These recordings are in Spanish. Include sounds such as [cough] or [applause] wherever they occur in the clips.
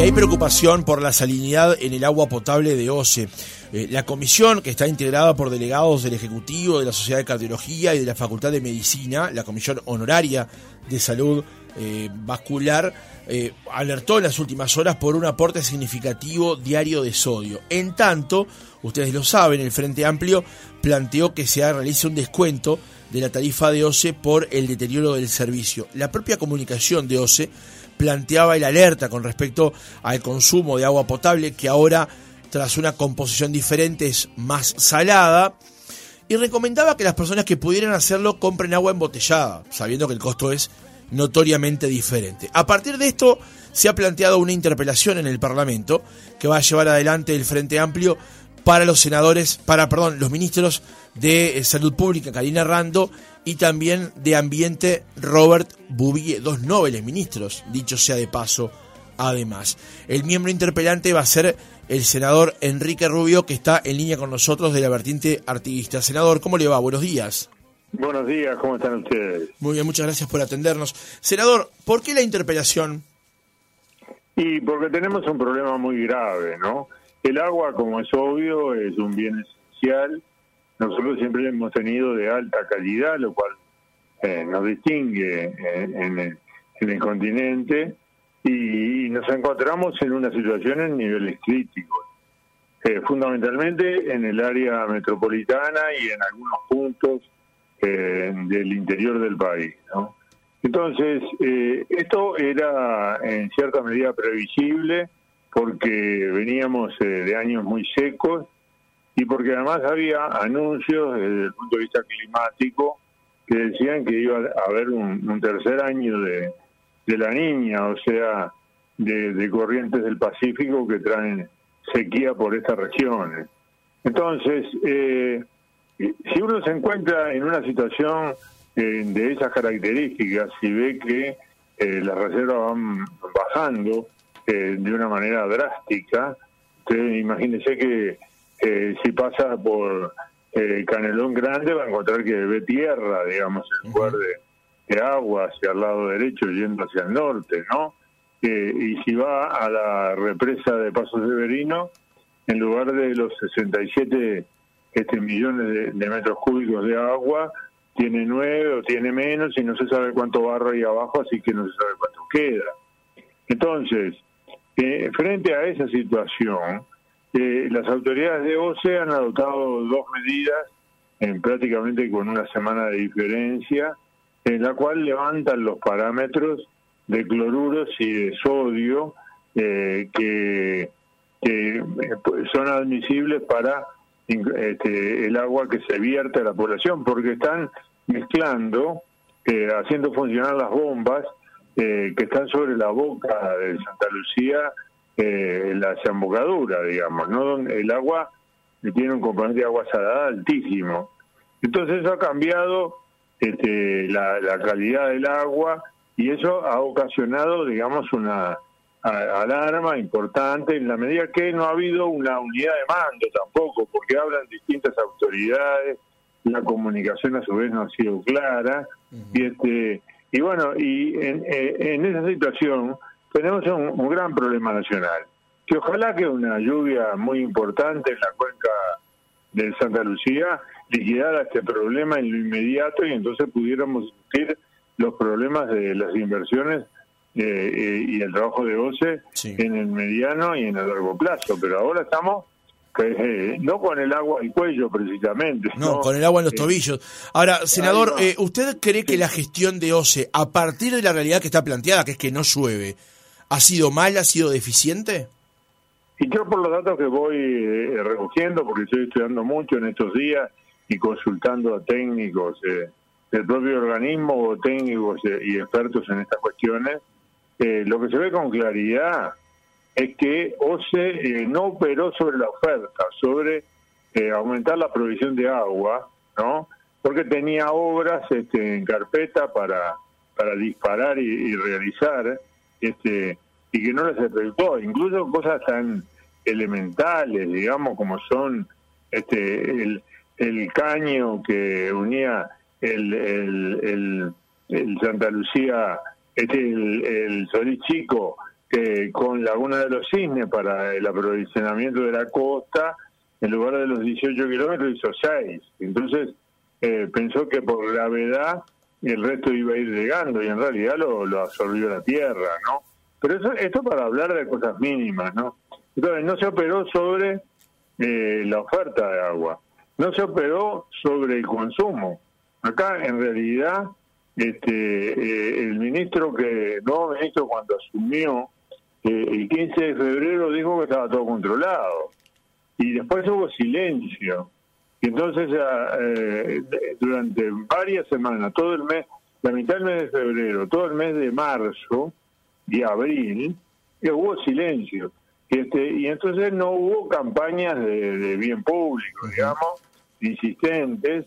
Hay preocupación por la salinidad en el agua potable de OCE. Eh, la comisión, que está integrada por delegados del Ejecutivo, de la Sociedad de Cardiología y de la Facultad de Medicina, la Comisión Honoraria de Salud eh, Vascular, eh, alertó en las últimas horas por un aporte significativo diario de sodio. En tanto, ustedes lo saben, el Frente Amplio planteó que se realice un descuento de la tarifa de OCE por el deterioro del servicio. La propia comunicación de OCE planteaba el alerta con respecto al consumo de agua potable que ahora tras una composición diferente es más salada y recomendaba que las personas que pudieran hacerlo compren agua embotellada, sabiendo que el costo es notoriamente diferente. A partir de esto se ha planteado una interpelación en el Parlamento que va a llevar adelante el Frente Amplio para los senadores, para, perdón, los ministros de eh, Salud Pública, Karina Rando, y también de Ambiente, Robert Bouvier, dos nobles ministros, dicho sea de paso, además. El miembro interpelante va a ser el senador Enrique Rubio, que está en línea con nosotros de la vertiente artiguista. Senador, ¿cómo le va? Buenos días. Buenos días, ¿cómo están ustedes? Muy bien, muchas gracias por atendernos. Senador, ¿por qué la interpelación? Y porque tenemos un problema muy grave, ¿no? El agua, como es obvio, es un bien esencial. Nosotros siempre hemos tenido de alta calidad, lo cual eh, nos distingue eh, en, el, continente. Y, nos encontramos en una situación en niveles críticos. Eh, fundamentalmente en el área metropolitana y en algunos puntos del interior del país. ¿no? Entonces, esto era en cierta medida previsible porque veníamos eh, de años muy secos y porque además había anuncios desde el punto de vista climático que decían que iba a haber un, tercer año de, la niña, o sea, de, corrientes del Pacífico que traen sequía por estas regiones. Entonces, eh, si uno se encuentra en una situación eh, de esas características, y ve que las reservas van bajando, de una manera drástica. Usted imagínese que si pasa por eh, Canelón Grande va a encontrar que ve tierra, digamos, en lugar de, de, agua hacia el lado derecho yendo hacia el norte, ¿no? y si va a la represa de Paso Severino, en lugar de los 67 este, millones de, metros cúbicos de agua, tiene nueve o tiene menos y no se sabe cuánto barro hay abajo, así que no se sabe cuánto queda. Entonces, frente a esa situación, eh, las autoridades de OCE han adoptado dos medidas, en prácticamente con una semana de diferencia, en la cual levantan los parámetros de cloruros y de sodio eh, que, eh, son admisibles para este, el agua que se vierte a la población, porque están mezclando, haciendo funcionar las bombas eh, que están sobre la boca de Santa Lucía, eh, la desembocadura, digamos, ¿no? Donde el agua tiene un componente de agua salada altísimo. Entonces eso ha cambiado este, la, calidad del agua y eso ha ocasionado, digamos, una alarma importante en la medida que no ha habido una unidad de mando tampoco, porque hablan distintas autoridades, la comunicación a su vez no ha sido clara y este y bueno, y en, eh, en esa situación tenemos un, gran problema nacional, que ojalá que una lluvia muy importante en la cuenca de Santa Lucía liquidara este problema en lo inmediato y entonces pudiéramos discutir los problemas de las inversiones eh, eh, y el trabajo de OCE en el mediano y en el largo plazo. Pero ahora estamos eh, no con el agua al cuello precisamente. No, con el agua en los tobillos. Ahora, senador, eh, ¿usted cree que la gestión de OCE, a partir de la realidad que está planteada, que es que no llueve, ha sido mala, ha sido deficiente? Y yo por los datos que voy eh, recogiendo, porque estoy estudiando mucho en estos días y consultando a técnicos del propio organismo, técnicos y expertos en estas cuestiones, lo que se ve con claridad es que OCE eh, no operó sobre la oferta, sobre eh, aumentar la provisión de agua, ¿no? Porque tenía obras este, en carpeta para, para disparar y, realizar, este, y que no les ejecutó, incluso cosas tan elementales, digamos, como son este, el, el caño que unía el, el, el, Santa Lucía, este, el, el Solís Chico, eh, con Laguna de los Cisnes para el aprovisionamiento de la costa, en lugar de los 18 kilómetros hizo 6. Entonces eh, pensó que por gravedad el resto iba a ir llegando y en realidad lo, absorbió la tierra, ¿no? Pero eso, esto para hablar de cosas mínimas, ¿no? Entonces no se operó sobre eh, la oferta de agua, no se operó sobre el consumo. Acá en realidad este eh, el ministro que, no ministro cuando asumió eh, el 15 de febrero dijo que estaba todo controlado y después hubo silencio. Y entonces ah, durante varias semanas, todo el mes, la mitad del mes de febrero, todo el mes de marzo, y abril, que hubo silencio. Este, y entonces no hubo campañas de, bien público, digamos, insistentes,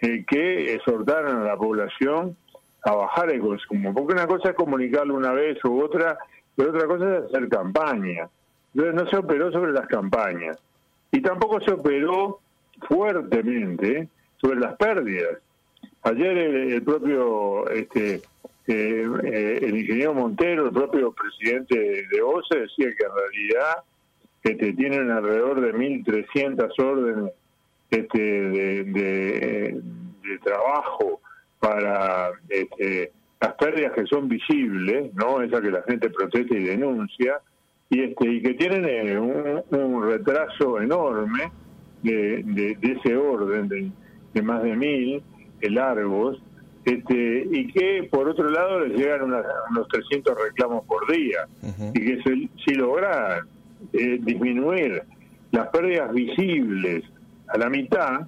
eh, que exhortaran a la población a bajar el consumo. Porque una cosa es comunicarlo una vez u otra, pero otra cosa es hacer campaña. Entonces no se operó sobre las campañas. Y tampoco se operó fuertemente sobre las pérdidas. Ayer el propio este, eh, el ingeniero Montero, el propio presidente de OCE, decía que en realidad este, tienen alrededor de 1.300 órdenes este, de, trabajo para este, las pérdidas que son visibles, no esa que la gente protesta y denuncia, y, este, y que tienen eh, un, retraso enorme de, ese orden, de, de más de mil largos, este, y que por otro lado les llegan unos 300 reclamos por día y que si logran eh, disminuir las pérdidas visibles a la mitad,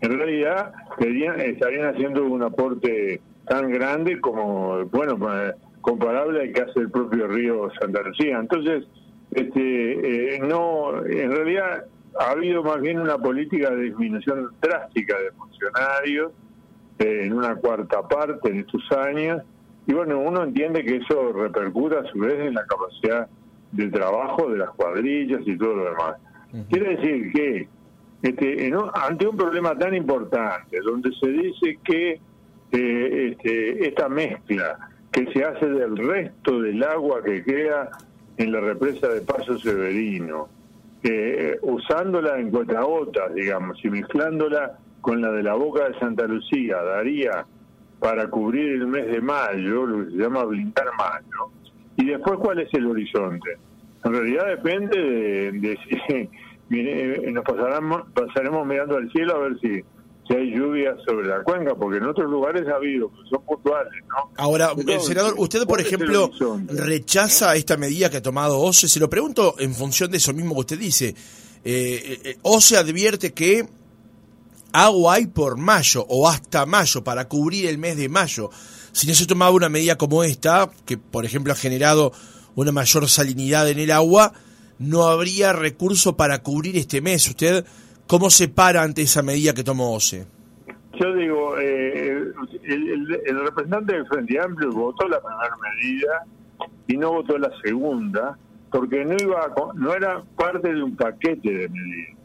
en realidad estarían haciendo un aporte tan grande como, bueno, comparable al que hace el propio río Santa Lucía. Entonces, este, eh, no, en realidad ha habido más bien una política de disminución drástica de funcionarios, en una cuarta parte en estos años. Y bueno, uno entiende que eso repercute a su vez en la capacidad de trabajo de las cuadrillas y todo lo demás. Quiere decir que este, ante un problema tan importante, donde se dice que eh, este, esta mezcla que se hace del resto del agua que queda en la represa de Paso Severino, eh, usándola en cuentagotas, digamos, y mezclándola con la de la Boca de Santa Lucía daría para cubrir el mes de mayo, lo que se llama blindar mayo. Y después, ¿cuál es el horizonte? En realidad depende de, si [laughs] eh, nos pasaremos, pasaremos mirando al cielo a ver si, si hay lluvias sobre la cuenca, porque en otros lugares ha habido, son puntuales, ¿no? Ahora, senador, usted, por ejemplo, rechaza esta medida que ha tomado OCE. Se lo pregunto en función de eso mismo que usted dice. Eh, eh OCE advierte que agua hay por mayo o hasta mayo para cubrir el mes de mayo. Si no se tomaba una medida como esta, que por ejemplo ha generado una mayor salinidad en el agua, no habría recurso para cubrir este mes. ¿Usted cómo se para ante esa medida que tomó OCE? Yo digo, eh, el, representante del Frente Amplio votó la primera medida y no votó la segunda porque no iba no era parte de un paquete de medidas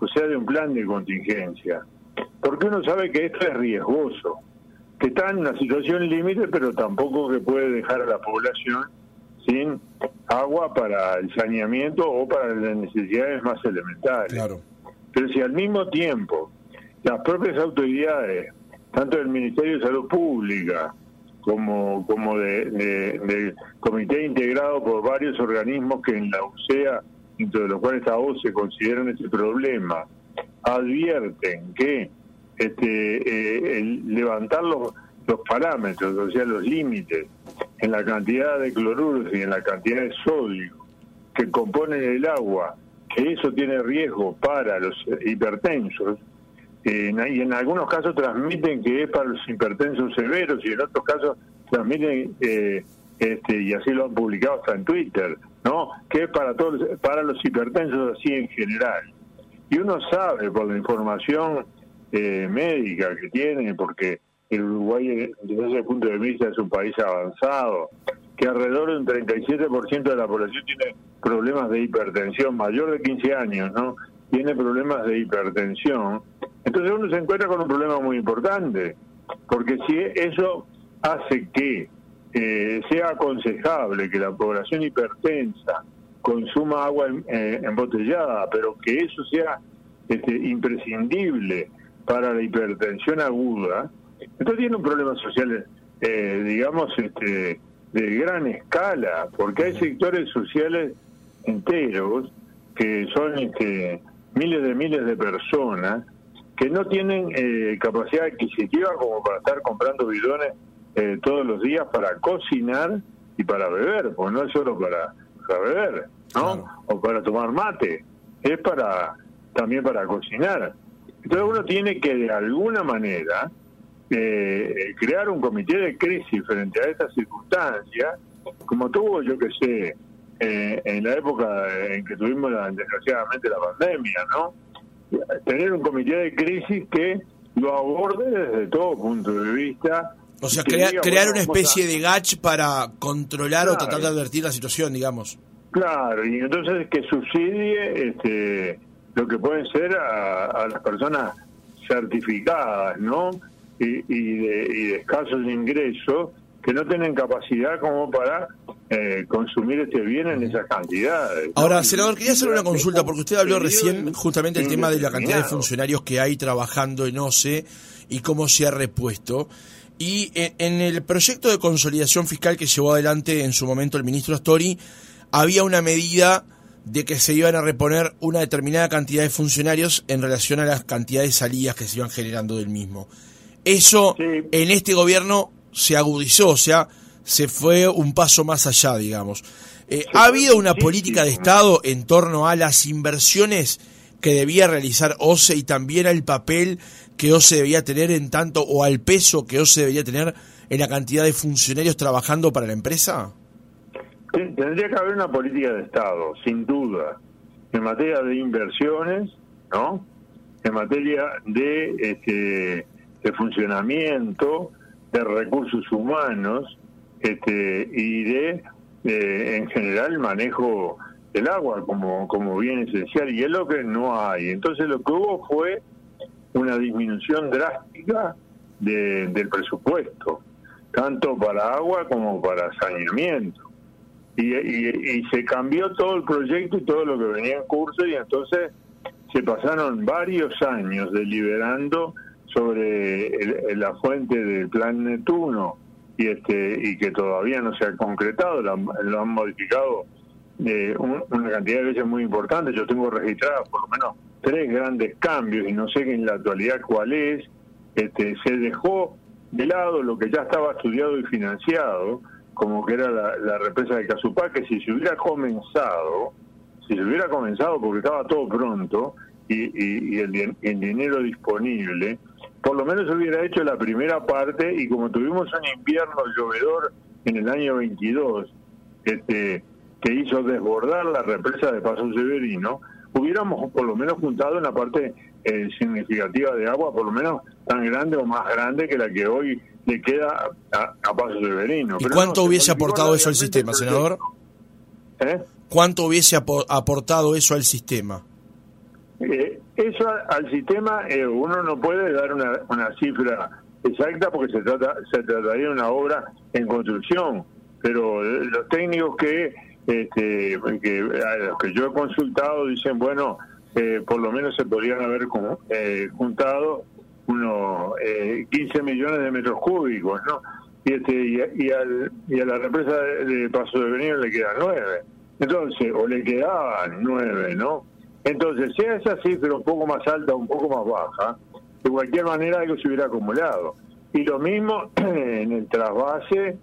o sea, de un plan de contingencia. Porque uno sabe que esto es riesgoso, que está en una situación límite, pero tampoco que puede dejar a la población sin agua para el saneamiento o para las necesidades más elementales. Claro. Pero si al mismo tiempo las propias autoridades, tanto del Ministerio de Salud Pública como, como de, comité integrado por varios organismos que en la UCEA dentro de los cuales esta se consideran este problema, advierten que este, eh, el levantar los, los parámetros, o sea, los límites en la cantidad de cloruros y en la cantidad de sodio que componen el agua, que eso tiene riesgo para los hipertensos, y en algunos casos transmiten que es para los hipertensos severos y en otros casos transmiten, eh, este, y así lo han publicado hasta en Twitter, ¿no? Que es para todos, para los hipertensos así en general. Y uno sabe por la información eh, médica que tiene, porque el Uruguay desde ese punto de vista es un país avanzado, que alrededor de un 37% de la población tiene problemas de hipertensión, mayor de 15 años, ¿no? Tiene problemas de hipertensión. Entonces uno se encuentra con un problema muy importante, porque si eso hace que eh, sea aconsejable que la población hipertensa consuma agua eh, embotellada, pero que eso sea este, imprescindible para la hipertensión aguda, entonces tiene un problema social, eh, digamos, este, de gran escala, porque hay sectores sociales enteros que son este, miles de miles de personas que no tienen eh, capacidad adquisitiva como para estar comprando bidones eh, todos los días para cocinar y para beber, porque no es solo para, para beber, ¿no? O para tomar mate, es para también para cocinar. Entonces uno tiene que de alguna manera eh, crear un comité de crisis frente a estas circunstancias, como tuvo, yo que sé, eh, en la época en que tuvimos desgraciadamente la pandemia, ¿no? Tener un comité de crisis que lo aborde desde todo punto de vista. O sea, crear una especie de GACH para controlar o tratar de advertir la situación, digamos. Claro, y entonces que subsidie este, lo que pueden ser a, las personas certificadas, ¿no? Y, y, de, y de escasos ingresos que no tienen capacidad como para eh, consumir este bien en esas cantidades. Ahora, senador, quería hacer una consulta, porque usted habló recién justamente del tema de la cantidad de funcionarios que hay trabajando en OCE y cómo se ha repuesto. Y en el proyecto de consolidación fiscal que llevó adelante en su momento el ministro Astori, había una medida de que se iban a reponer una determinada cantidad de funcionarios en relación a las cantidades de salidas que se iban generando del mismo. Eso en este gobierno se agudizó, o sea, se fue un paso más allá, digamos. Eh, ¿Ha habido una política de Estado en torno a las inversiones que debía realizar OCE y también al papel que OCE debía tener en tanto o al peso que OCE debía tener en la cantidad de funcionarios trabajando para la empresa? Tendría que haber una política de Estado, sin duda, en materia de inversiones, ¿no? En materia de, este, de funcionamiento, de recursos humanos este, y de, en general, manejo del agua como, como bien esencial. Y es lo que no hay. Entonces lo que hubo fue una disminución drástica del presupuesto, tanto para agua como para saneamiento y, se cambió todo el proyecto y todo lo que venía en curso y entonces se pasaron varios años deliberando sobre la fuente del plan Neptuno y este y que todavía no se ha concretado, lo, han modificado eh, una cantidad de veces muy importante. Yo tengo registradas por lo menos tres grandes cambios y no sé en la actualidad cuál es. Este, se dejó de lado lo que ya estaba estudiado y financiado como que era la, represa de Casupá, que si se hubiera comenzado, si se hubiera comenzado porque estaba todo pronto y, el, dinero disponible, por lo menos hubiera hecho la primera parte y como tuvimos un invierno llovedor en el año 22, este, que hizo desbordar la represa de Paso Severino, hubiéramos por lo menos juntado una parte eh, significativa de agua, por lo menos tan grande o más grande que la que hoy le queda a, Paso Severino. ¿Y cuánto hubiese aportado eso al sistema, senador? ¿Eh? ¿Cuánto hubiese aportado eso al sistema? Eh, eso al sistema eh, uno no puede dar una, una cifra exacta porque se trata se trataría de una obra en construcción, pero los técnicos que este, que a los que yo he consultado dicen bueno por lo menos se podrían haber juntado unos eh, 15 millones de metros cúbicos, ¿no? Y, este, y, al, y a la represa de, Paso de Venir le quedan nueve. Entonces, o le quedaban nueve, ¿no? Entonces, sea esa cifra un poco más alta o un poco más baja, de cualquier manera algo se hubiera acumulado. Y lo mismo [clears throat] en el trasvase,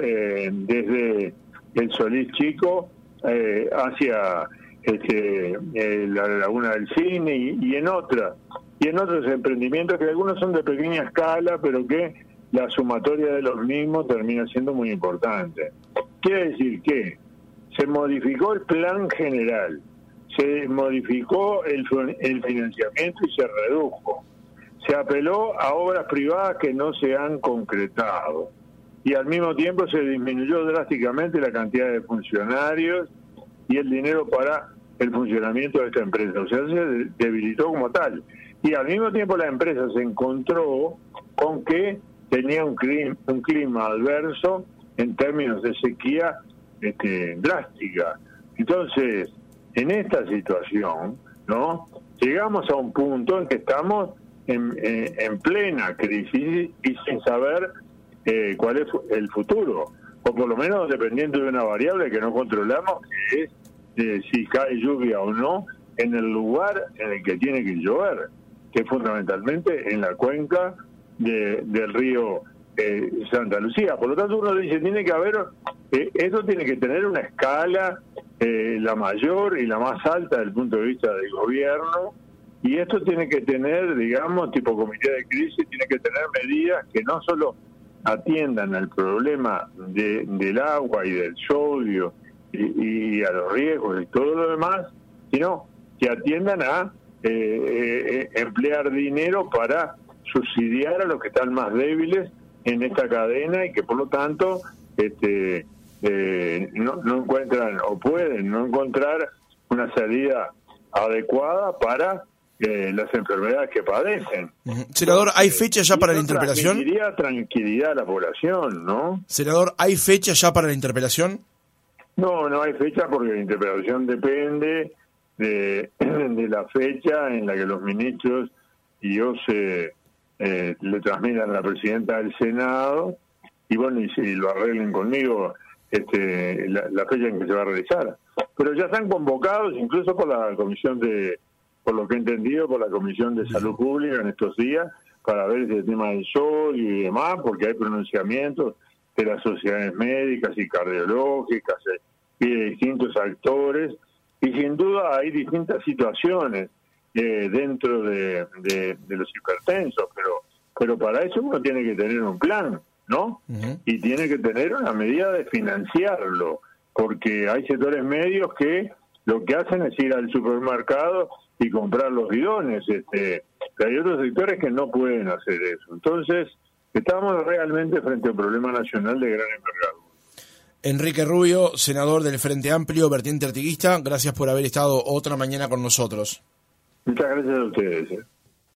eh, desde el Solís Chico eh, hacia este, eh, la Laguna del Cine y, en otras y en otros emprendimientos que algunos son de pequeña escala, pero que la sumatoria de los mismos termina siendo muy importante. Quiere decir que se modificó el plan general, se modificó el, el financiamiento y se redujo. Se apeló a obras privadas que no se han concretado y al mismo tiempo se disminuyó drásticamente la cantidad de funcionarios y el dinero para el funcionamiento de esta empresa. O sea, se debilitó como tal y al mismo tiempo la empresa se encontró con que tenía un clima, un clima adverso en términos de sequía este, drástica. Entonces, en esta situación, ¿no? Llegamos a un punto en que estamos en, en, plena crisis y sin saber eh, cuál es el futuro, o por lo menos dependiendo de una variable que no controlamos, que es eh, si cae lluvia o no en el lugar en el que tiene que llover, que es fundamentalmente en la cuenca del río eh, Santa Lucía. Por lo tanto, uno dice, tiene que haber, eh, eso tiene que tener una escala eh, la mayor y la más alta desde el punto de vista del gobierno, y esto tiene que tener, digamos, tipo comité de crisis, tiene que tener medidas que no solo atiendan al problema de, del agua y del sodio y, a los riesgos y todo lo demás, sino que atiendan a emplear dinero para subsidiar a los que están más débiles en esta cadena y que por lo tanto este, eh, no, no encuentran o pueden no encontrar una salida adecuada para eh, las enfermedades que padecen. Senador, ¿hay fecha ya para la interpelación? Tranquilidad, tranquilidad a la población, ¿no? Senador, ¿hay fecha ya para la interpelación? No, no hay fecha porque la interpelación depende de, [clears throat] de la fecha en la que los ministros y yo se eh, le transmitan a la presidenta del Senado y bueno, y si lo arreglen conmigo este, la, fecha en que se va a realizar. Pero ya están convocados incluso por la Comisión de, por lo que he entendido, por la Comisión de Salud Pública en estos días, para ver ese tema del sol y demás, porque hay pronunciamientos de las sociedades médicas y cardiológicas eh, y de distintos actores, y sin duda hay distintas situaciones eh, dentro de, los hipertensos, pero, pero para eso uno tiene que tener un plan, ¿no? Y tiene que tener una medida de financiarlo, porque hay sectores medios que lo que hacen es ir al supermercado y comprar los bidones, este, hay otros sectores que no pueden hacer eso. Entonces, estamos realmente frente a un problema nacional de gran envergadura. Enrique Rubio, senador del Frente Amplio, vertiente artiguista, gracias por haber estado otra mañana con nosotros. Muchas gracias a ustedes. Eh.